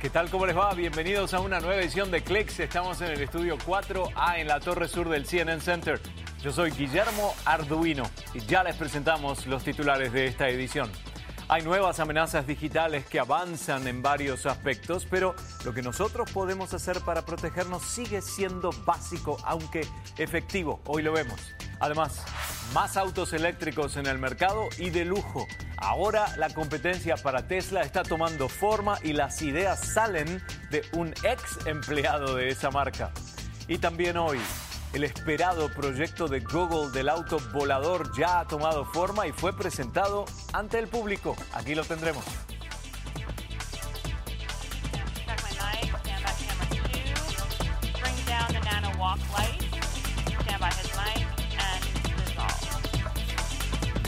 ¿Qué tal? ¿Cómo les va? Bienvenidos a una nueva edición de Clicks. Estamos en el estudio 4A en la torre sur del CNN Center. Yo soy Guillermo Arduino y ya les presentamos los titulares de esta edición. Hay nuevas amenazas digitales que avanzan en varios aspectos, pero lo que nosotros podemos hacer para protegernos sigue siendo básico, aunque efectivo. Hoy lo vemos. Además, más autos eléctricos en el mercado y de lujo. Ahora la competencia para Tesla está tomando forma y las ideas salen de un ex empleado de esa marca. Y también hoy, el esperado proyecto de Google del auto volador ya ha tomado forma y fue presentado ante el público. Aquí lo tendremos.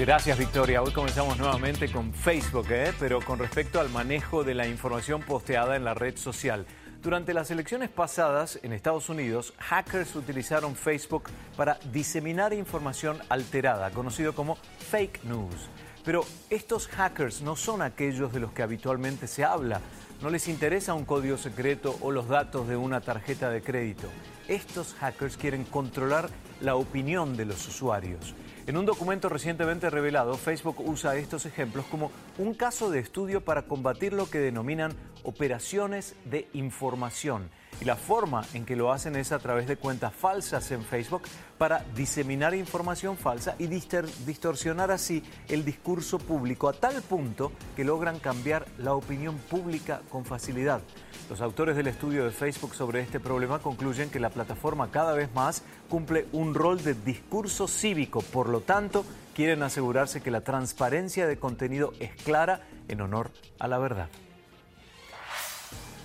Gracias Victoria. Hoy comenzamos nuevamente con Facebook, ¿eh? pero con respecto al manejo de la información posteada en la red social. Durante las elecciones pasadas en Estados Unidos, hackers utilizaron Facebook para diseminar información alterada, conocido como fake news. Pero estos hackers no son aquellos de los que habitualmente se habla. No les interesa un código secreto o los datos de una tarjeta de crédito. Estos hackers quieren controlar la opinión de los usuarios. En un documento recientemente revelado, Facebook usa estos ejemplos como un caso de estudio para combatir lo que denominan operaciones de información. Y la forma en que lo hacen es a través de cuentas falsas en Facebook para diseminar información falsa y distorsionar así el discurso público a tal punto que logran cambiar la opinión pública con facilidad. Los autores del estudio de Facebook sobre este problema concluyen que la plataforma cada vez más cumple un rol de discurso cívico, por lo tanto, quieren asegurarse que la transparencia de contenido es clara en honor a la verdad.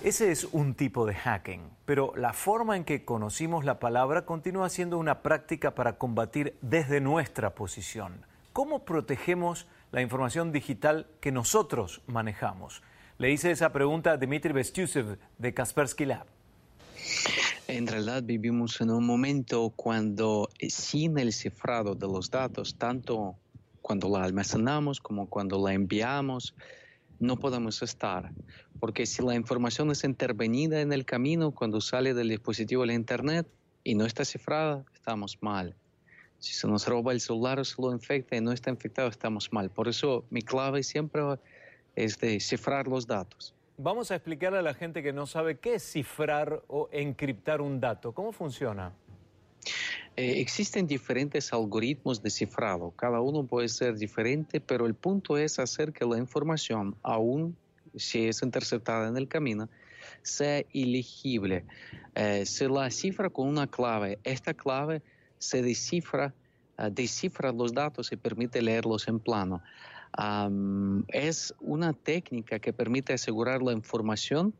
Ese es un tipo de hacking, pero la forma en que conocimos la palabra continúa siendo una práctica para combatir desde nuestra posición. ¿Cómo protegemos la información digital que nosotros manejamos? Le hice esa pregunta a Dmitry Bestusev de Kaspersky Lab. En realidad vivimos en un momento cuando eh, sin el cifrado de los datos, tanto cuando la almacenamos como cuando la enviamos, no podemos estar. Porque si la información es intervenida en el camino cuando sale del dispositivo de Internet y no está cifrada, estamos mal. Si se nos roba el celular o se lo infecta y no está infectado, estamos mal. Por eso mi clave siempre es de cifrar los datos. Vamos a explicarle a la gente que no sabe qué es cifrar o encriptar un dato. ¿Cómo funciona? Eh, existen diferentes algoritmos de cifrado. Cada uno puede ser diferente, pero el punto es hacer que la información, aún si es interceptada en el camino, sea ilegible. Eh, se la cifra con una clave. Esta clave se descifra, uh, descifra los datos y permite leerlos en plano es una técnica que permite asegurar la información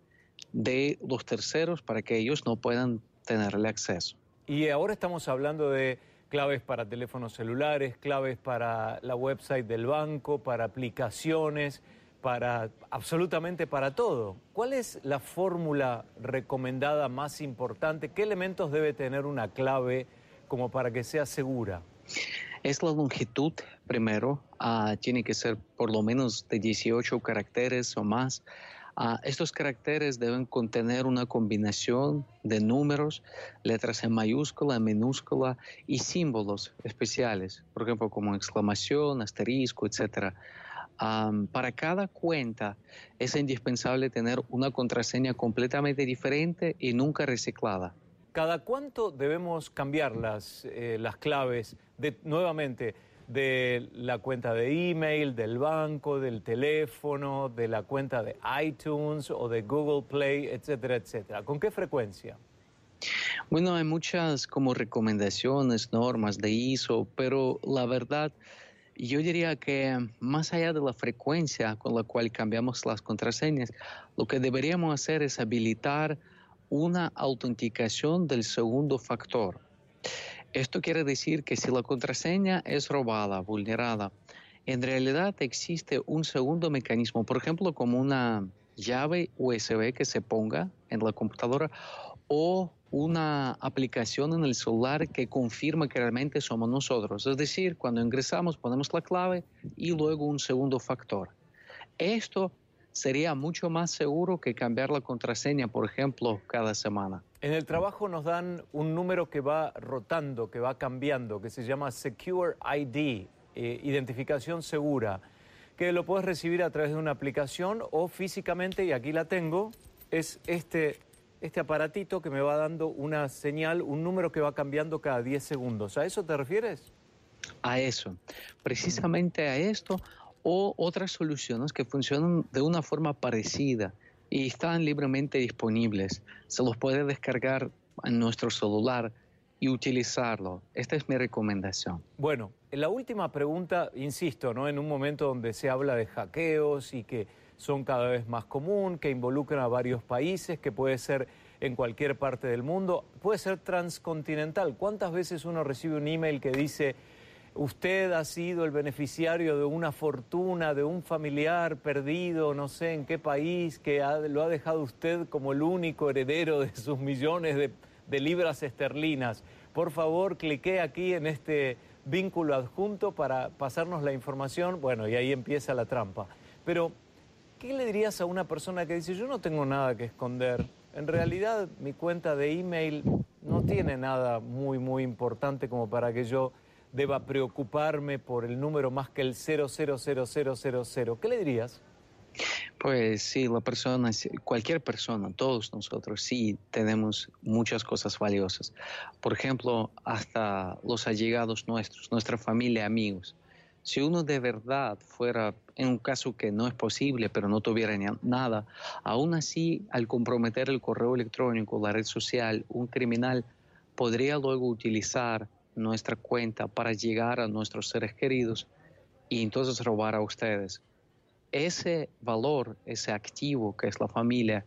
de los terceros para que ellos no puedan tenerle acceso. Y ahora estamos hablando de claves para teléfonos celulares, claves para la website del banco, para aplicaciones, para absolutamente para todo. ¿Cuál es la fórmula recomendada más importante? ¿Qué elementos debe tener una clave como para que sea segura? Es la longitud primero, ah, tiene que ser por lo menos de 18 caracteres o más. Ah, estos caracteres deben contener una combinación de números, letras en mayúscula, en minúscula y símbolos especiales, por ejemplo, como exclamación, asterisco, etc. para cada cuenta es indispensable tener una contraseña completamente diferente y nunca reciclada. ¿Cada cuánto debemos cambiar las, eh, las claves de, nuevamente de la cuenta de email, del banco, del teléfono, de la cuenta de iTunes o de Google Play, etcétera, etcétera? ¿Con qué frecuencia? Bueno, hay muchas como recomendaciones, normas de ISO, pero la verdad, yo diría que más allá de la frecuencia con la cual cambiamos las contraseñas, lo que deberíamos hacer es habilitar una autenticación del segundo factor. Esto quiere decir que si la contraseña es robada, vulnerada, en realidad existe un segundo mecanismo, por ejemplo, como una llave USB que se ponga en la computadora o una aplicación en el celular que confirma que realmente somos nosotros. Es decir, cuando ingresamos ponemos la clave y luego un segundo factor. Esto sería mucho más seguro que cambiar la contraseña, por ejemplo, cada semana. En el trabajo nos dan un número que va rotando, que va cambiando, que se llama Secure ID, eh, identificación segura, que lo puedes recibir a través de una aplicación o físicamente, y aquí la tengo, es este, este aparatito que me va dando una señal, un número que va cambiando cada 10 segundos. ¿A eso te refieres? A eso, precisamente a esto o otras soluciones que funcionan de una forma parecida y están libremente disponibles. Se los puede descargar en nuestro celular y utilizarlo. Esta es mi recomendación. Bueno, la última pregunta, insisto, ¿no? en un momento donde se habla de hackeos y que son cada vez más común, que involucran a varios países, que puede ser en cualquier parte del mundo, puede ser transcontinental. ¿Cuántas veces uno recibe un email que dice usted ha sido el beneficiario de una fortuna, de un familiar perdido, no sé en qué país, que lo ha dejado usted como el único heredero de sus millones de, de libras esterlinas. Por favor, clique aquí en este vínculo adjunto para pasarnos la información. Bueno, y ahí empieza la trampa. Pero, ¿qué le dirías a una persona que dice, yo no tengo nada que esconder? En realidad, mi cuenta de email no tiene nada muy, muy importante como para que yo deba preocuparme por el número más que el 000000. ¿Qué le dirías? Pues sí, la persona, cualquier persona, todos nosotros sí tenemos muchas cosas valiosas. Por ejemplo, hasta los allegados nuestros, nuestra familia, amigos. Si uno de verdad fuera, en un caso que no es posible, pero no tuviera nada, aún así, al comprometer el correo electrónico, la red social, un criminal podría luego utilizar nuestra cuenta para llegar a nuestros seres queridos y entonces robar a ustedes. Ese valor, ese activo que es la familia,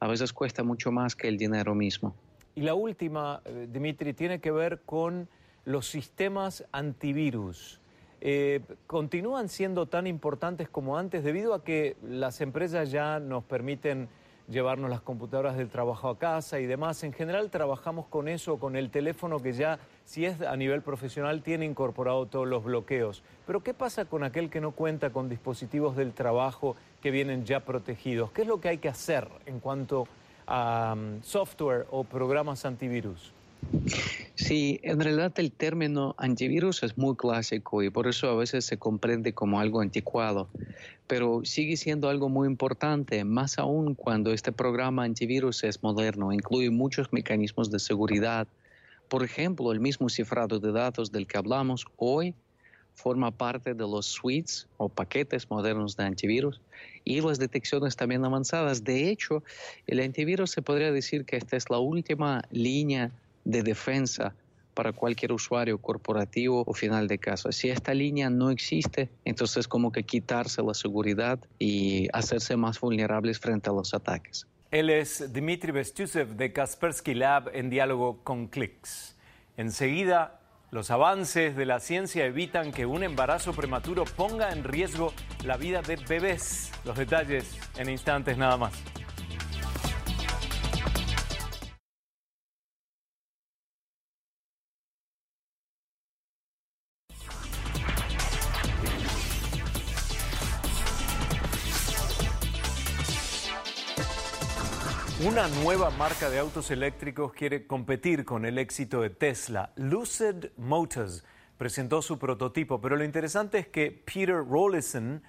a veces cuesta mucho más que el dinero mismo. Y la última, eh, Dimitri, tiene que ver con los sistemas antivirus. Eh, continúan siendo tan importantes como antes debido a que las empresas ya nos permiten llevarnos las computadoras del trabajo a casa y demás. En general trabajamos con eso, con el teléfono que ya, si es a nivel profesional, tiene incorporado todos los bloqueos. Pero ¿qué pasa con aquel que no cuenta con dispositivos del trabajo que vienen ya protegidos? ¿Qué es lo que hay que hacer en cuanto a mm, software o programas antivirus? Sí, en realidad el término antivirus es muy clásico y por eso a veces se comprende como algo anticuado, pero sigue siendo algo muy importante, más aún cuando este programa antivirus es moderno, incluye muchos mecanismos de seguridad. Por ejemplo, el mismo cifrado de datos del que hablamos hoy forma parte de los suites o paquetes modernos de antivirus y las detecciones también avanzadas. De hecho, el antivirus se podría decir que esta es la última línea de defensa para cualquier usuario corporativo o final de caso. Si esta línea no existe, entonces como que quitarse la seguridad y hacerse más vulnerables frente a los ataques. Él es Dmitry Bestusev de Kaspersky Lab en diálogo con Clicks. Enseguida, los avances de la ciencia evitan que un embarazo prematuro ponga en riesgo la vida de bebés. Los detalles en instantes nada más. Una nueva marca de autos eléctricos quiere competir con el éxito de Tesla. Lucid Motors presentó su prototipo, pero lo interesante es que Peter Rollison,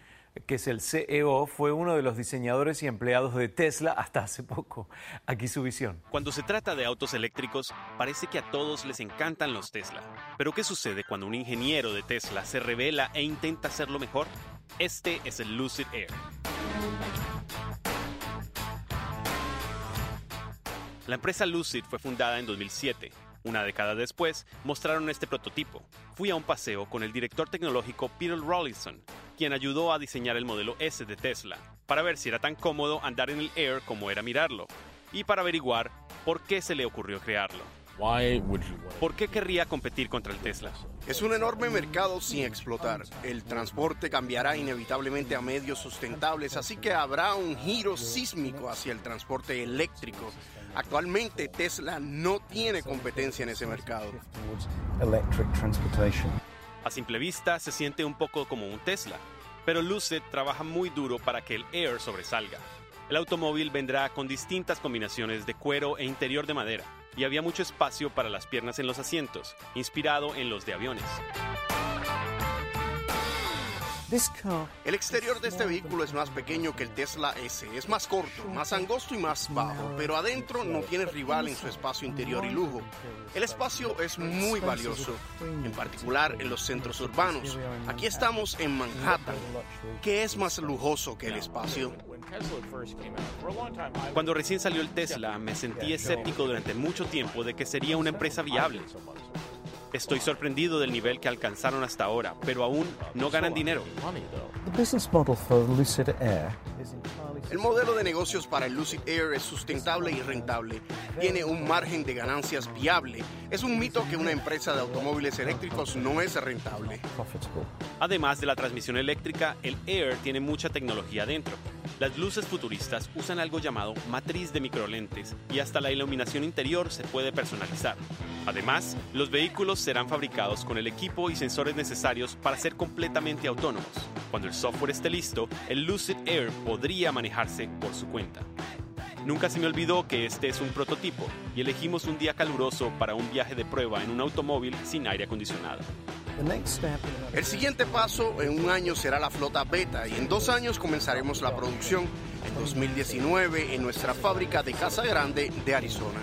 que es el CEO, fue uno de los diseñadores y empleados de Tesla hasta hace poco. Aquí su visión. Cuando se trata de autos eléctricos, parece que a todos les encantan los Tesla. Pero ¿qué sucede cuando un ingeniero de Tesla se revela e intenta hacerlo mejor? Este es el Lucid Air. La empresa Lucid fue fundada en 2007. Una década después, mostraron este prototipo. Fui a un paseo con el director tecnológico Peter Rawlinson, quien ayudó a diseñar el modelo S de Tesla, para ver si era tan cómodo andar en el Air como era mirarlo, y para averiguar por qué se le ocurrió crearlo. ¿Por qué querría competir contra el Tesla? Es un enorme mercado sin explotar. El transporte cambiará inevitablemente a medios sustentables, así que habrá un giro sísmico hacia el transporte eléctrico Actualmente Tesla no tiene competencia en ese mercado. A simple vista se siente un poco como un Tesla, Pero Lucid trabaja muy duro para que el Air sobresalga. El automóvil vendrá con distintas combinaciones de cuero e interior de madera, y había mucho espacio para las piernas en los asientos, inspirado en los de aviones. El exterior de este vehículo es más pequeño que el Tesla S, es más corto, más angosto y más bajo, pero adentro no tiene rival en su espacio interior y lujo. El espacio es muy valioso, en particular en los centros urbanos. Aquí estamos en Manhattan, que es más lujoso que el espacio. Cuando recién salió el Tesla, me sentí escéptico durante mucho tiempo de que sería una empresa viable. Estoy sorprendido del nivel que alcanzaron hasta ahora, pero aún no ganan dinero. El modelo de negocios para el Lucid Air es sustentable y rentable. Tiene un margen de ganancias viable. Es un mito que una empresa de automóviles eléctricos no es rentable. Además de la transmisión eléctrica, el Air tiene mucha tecnología dentro. Las luces futuristas usan algo llamado matriz de microlentes y hasta la iluminación interior se puede personalizar. Además, los vehículos serán fabricados con el equipo y sensores necesarios para ser completamente autónomos. Cuando el software esté listo, el Lucid Air podría manejarse por su cuenta. Nunca se me olvidó que este es un prototipo y elegimos un día caluroso para un viaje de prueba en un automóvil sin aire acondicionado. El siguiente paso en un año será la flota beta y en dos años comenzaremos la producción en 2019 en nuestra fábrica de Casa Grande de Arizona.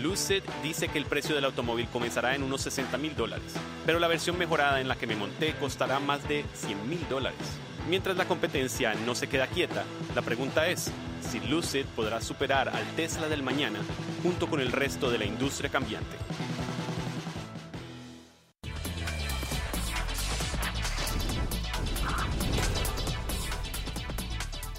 Lucid dice que el precio del automóvil comenzará en unos 60 mil dólares, pero la versión mejorada en la que me monté costará más de 100 mil dólares. Mientras la competencia no se queda quieta, la pregunta es si Lucid podrá superar al Tesla del mañana junto con el resto de la industria cambiante.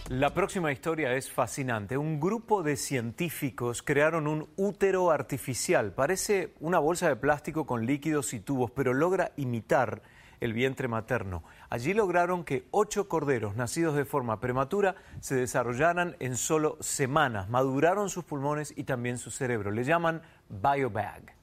La próxima historia es fascinante. Un grupo de científicos crearon un útero artificial. Parece una bolsa de plástico con líquidos y tubos, pero logra imitar el vientre materno. Allí lograron que ocho corderos nacidos de forma prematura se desarrollaran en solo semanas, maduraron sus pulmones y también su cerebro. Le llaman BioBag.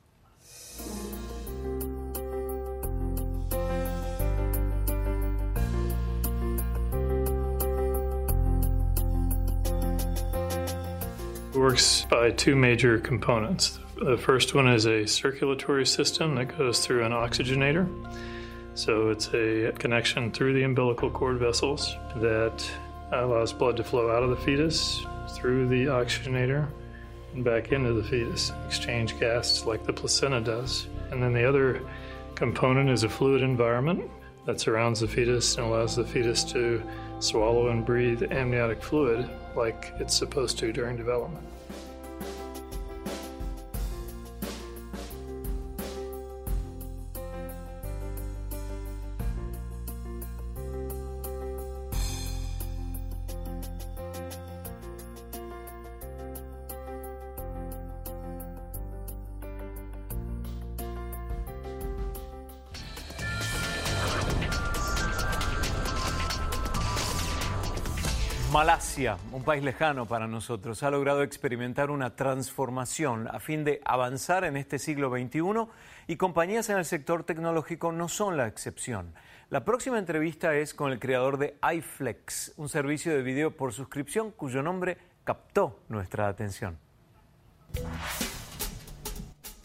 Works by two major components. The first one is a circulatory system that goes through an oxygenator. So it's a connection through the umbilical cord vessels that allows blood to flow out of the fetus through the oxygenator and back into the fetus, exchange gas like the placenta does. And then the other component is a fluid environment that surrounds the fetus and allows the fetus to swallow and breathe amniotic fluid like it's supposed to during development. Un país lejano para nosotros, ha logrado experimentar una transformación a fin de avanzar en este siglo XXI y compañías en el sector tecnológico no son la excepción. La próxima entrevista es con el creador de iFlex, un servicio de video por suscripción cuyo nombre captó nuestra atención.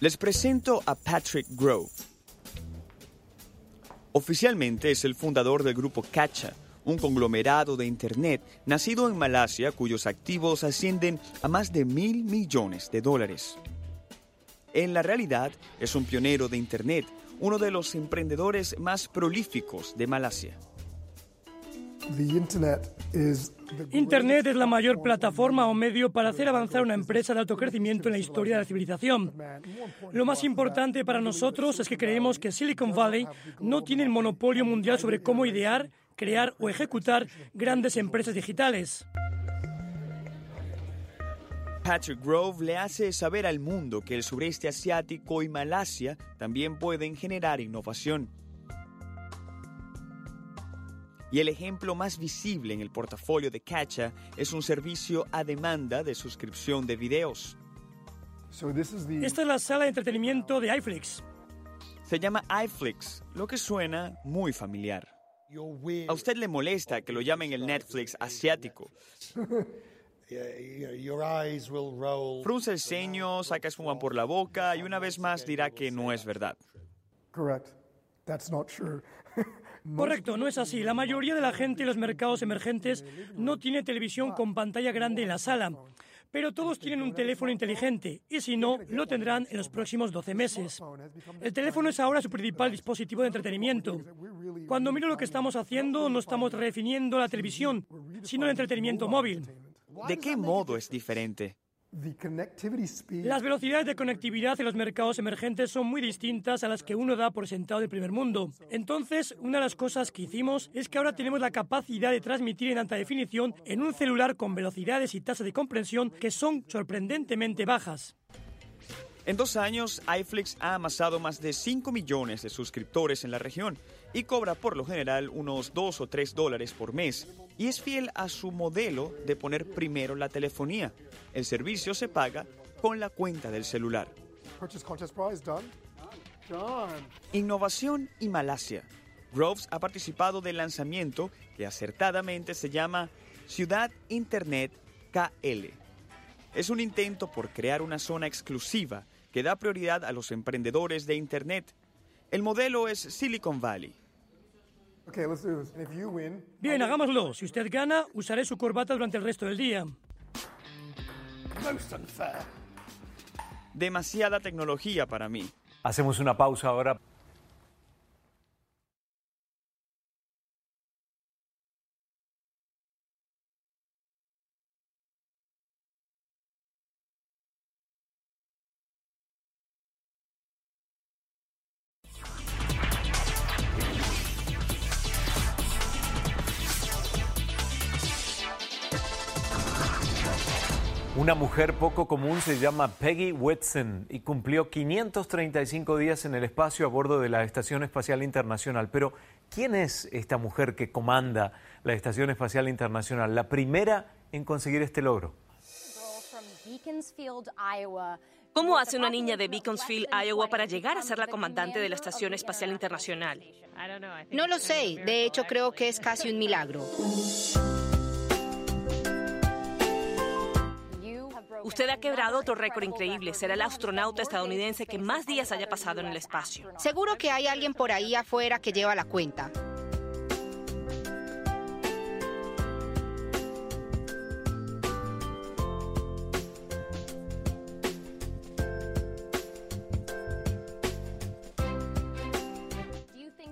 Les presento a Patrick Grove. Oficialmente es el fundador del grupo Cacha, un conglomerado de Internet nacido en Malasia cuyos activos ascienden a más de mil millones de dólares. En la realidad es un pionero de Internet, uno de los emprendedores más prolíficos de Malasia. Internet es la mayor plataforma o medio para hacer avanzar una empresa de alto crecimiento en la historia de la civilización. Lo más importante para nosotros es que creemos que Silicon Valley no tiene el monopolio mundial sobre cómo idear, crear o ejecutar grandes empresas digitales. Patrick Grove le hace saber al mundo que el sureste asiático y Malasia también pueden generar innovación. Y el ejemplo más visible en el portafolio de Cacha es un servicio a demanda de suscripción de videos. Esta es la sala de entretenimiento de iFlix. Se llama iFlix, lo que suena muy familiar. A usted le molesta que lo llamen el Netflix asiático. Frunce el ceño, saca espuma por la boca y una vez más dirá que no es verdad. Correcto, no es así. La mayoría de la gente en los mercados emergentes no tiene televisión con pantalla grande en la sala. Pero todos tienen un teléfono inteligente y si no, lo tendrán en los próximos 12 meses. El teléfono es ahora su principal dispositivo de entretenimiento. Cuando miro lo que estamos haciendo, no estamos redefiniendo la televisión, sino el entretenimiento móvil. ¿De qué modo es diferente? Las velocidades de conectividad en los mercados emergentes son muy distintas a las que uno da por sentado del primer mundo. Entonces, una de las cosas que hicimos es que ahora tenemos la capacidad de transmitir en alta definición en un celular con velocidades y tasas de comprensión que son sorprendentemente bajas. En dos años, iFlix ha amasado más de 5 millones de suscriptores en la región y cobra por lo general unos 2 o 3 dólares por mes y es fiel a su modelo de poner primero la telefonía. El servicio se paga con la cuenta del celular. Innovación y Malasia. Groves ha participado del lanzamiento que acertadamente se llama Ciudad Internet KL. Es un intento por crear una zona exclusiva que da prioridad a los emprendedores de Internet. El modelo es Silicon Valley. Bien, hagámoslo. Si usted gana, usaré su corbata durante el resto del día. Demasiada tecnología para mí. Hacemos una pausa ahora. Una mujer poco común se llama Peggy Whitson y cumplió 535 días en el espacio a bordo de la Estación Espacial Internacional. Pero, ¿quién es esta mujer que comanda la Estación Espacial Internacional? La primera en conseguir este logro. ¿Cómo hace una niña de Beaconsfield, Iowa, para llegar a ser la comandante de la Estación Espacial Internacional? No lo sé. De hecho, creo que es casi un milagro. Usted ha quebrado otro récord increíble. Será el astronauta estadounidense que más días haya pasado en el espacio. Seguro que hay alguien por ahí afuera que lleva la cuenta.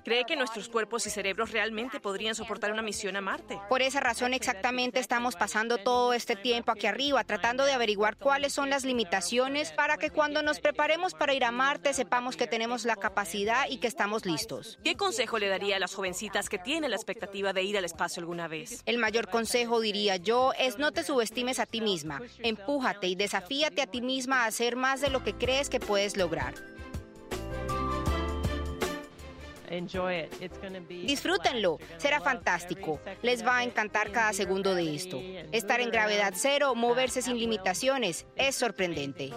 ¿Cree que nuestros cuerpos y cerebros realmente podrían soportar una misión a Marte? Por esa razón exactamente estamos pasando todo este tiempo aquí arriba, tratando de averiguar cuáles son las limitaciones para que cuando nos preparemos para ir a Marte sepamos que tenemos la capacidad y que estamos listos. ¿Qué consejo le daría a las jovencitas que tienen la expectativa de ir al espacio alguna vez? El mayor consejo, diría yo, es no te subestimes a ti misma. Empújate y desafíate a ti misma a hacer más de lo que crees que puedes lograr. Disfrútenlo, será fantástico. Les va a encantar cada segundo de esto. Estar en gravedad cero, moverse sin limitaciones, es sorprendente.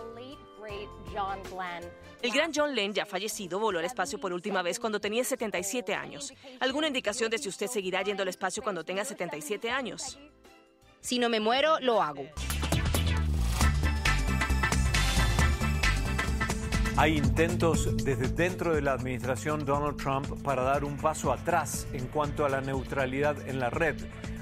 El gran John Glenn, ya fallecido, voló al espacio por última vez cuando tenía 77 años. ¿Alguna indicación de si usted seguirá yendo al espacio cuando tenga 77 años? Si no me muero, lo hago. Hay intentos desde dentro de la administración Donald Trump para dar un paso atrás en cuanto a la neutralidad en la red.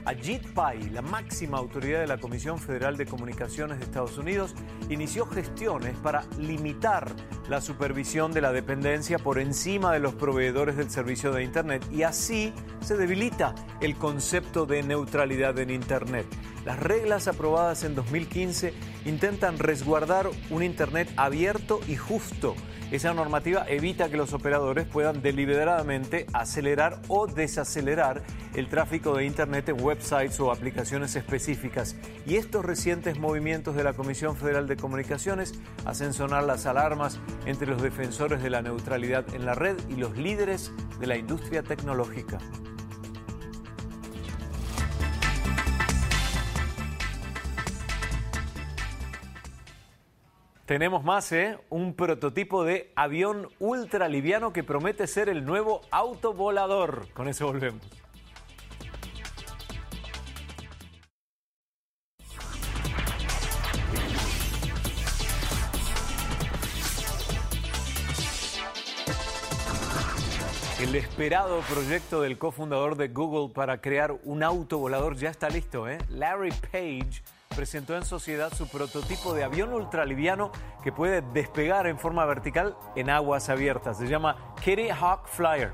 Ajit Pai, la máxima autoridad de la Comisión Federal de Comunicaciones de Estados Unidos, inició gestiones para limitar la supervisión de la dependencia por encima de los proveedores del servicio de Internet y así se debilita el concepto de neutralidad en Internet. Las reglas aprobadas en 2015 intentan resguardar un Internet abierto y justo esa normativa evita que los operadores puedan deliberadamente acelerar o desacelerar el tráfico de Internet en websites o aplicaciones específicas. Y estos recientes movimientos de la Comisión Federal de Comunicaciones hacen sonar las alarmas entre los defensores de la neutralidad en la red y los líderes de la industria tecnológica. Tenemos más, ¿eh? Un prototipo de avión ultraliviano que promete ser el nuevo autovolador. Con eso volvemos. El esperado proyecto del cofundador de Google para crear un autovolador ya está listo, ¿eh? Larry Page presentó en sociedad su prototipo de avión ultraliviano que puede despegar en forma vertical en aguas abiertas. Se llama Kitty Hawk Flyer.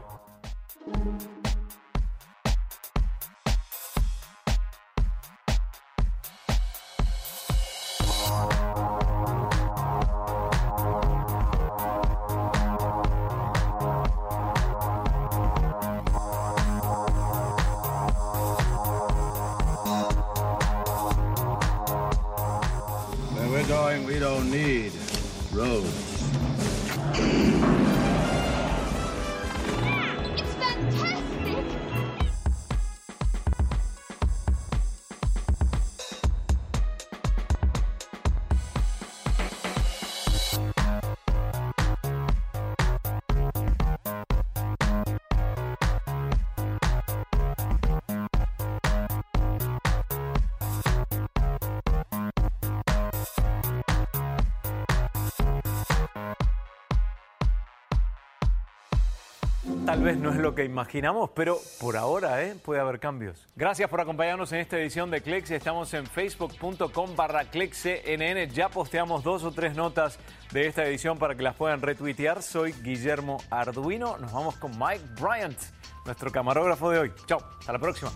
Tal vez no es lo que imaginamos, pero por ahora ¿eh? puede haber cambios. Gracias por acompañarnos en esta edición de Clicks. Estamos en facebook.com barra CNN. Ya posteamos dos o tres notas de esta edición para que las puedan retuitear. Soy Guillermo Arduino. Nos vamos con Mike Bryant, nuestro camarógrafo de hoy. Chao, hasta la próxima.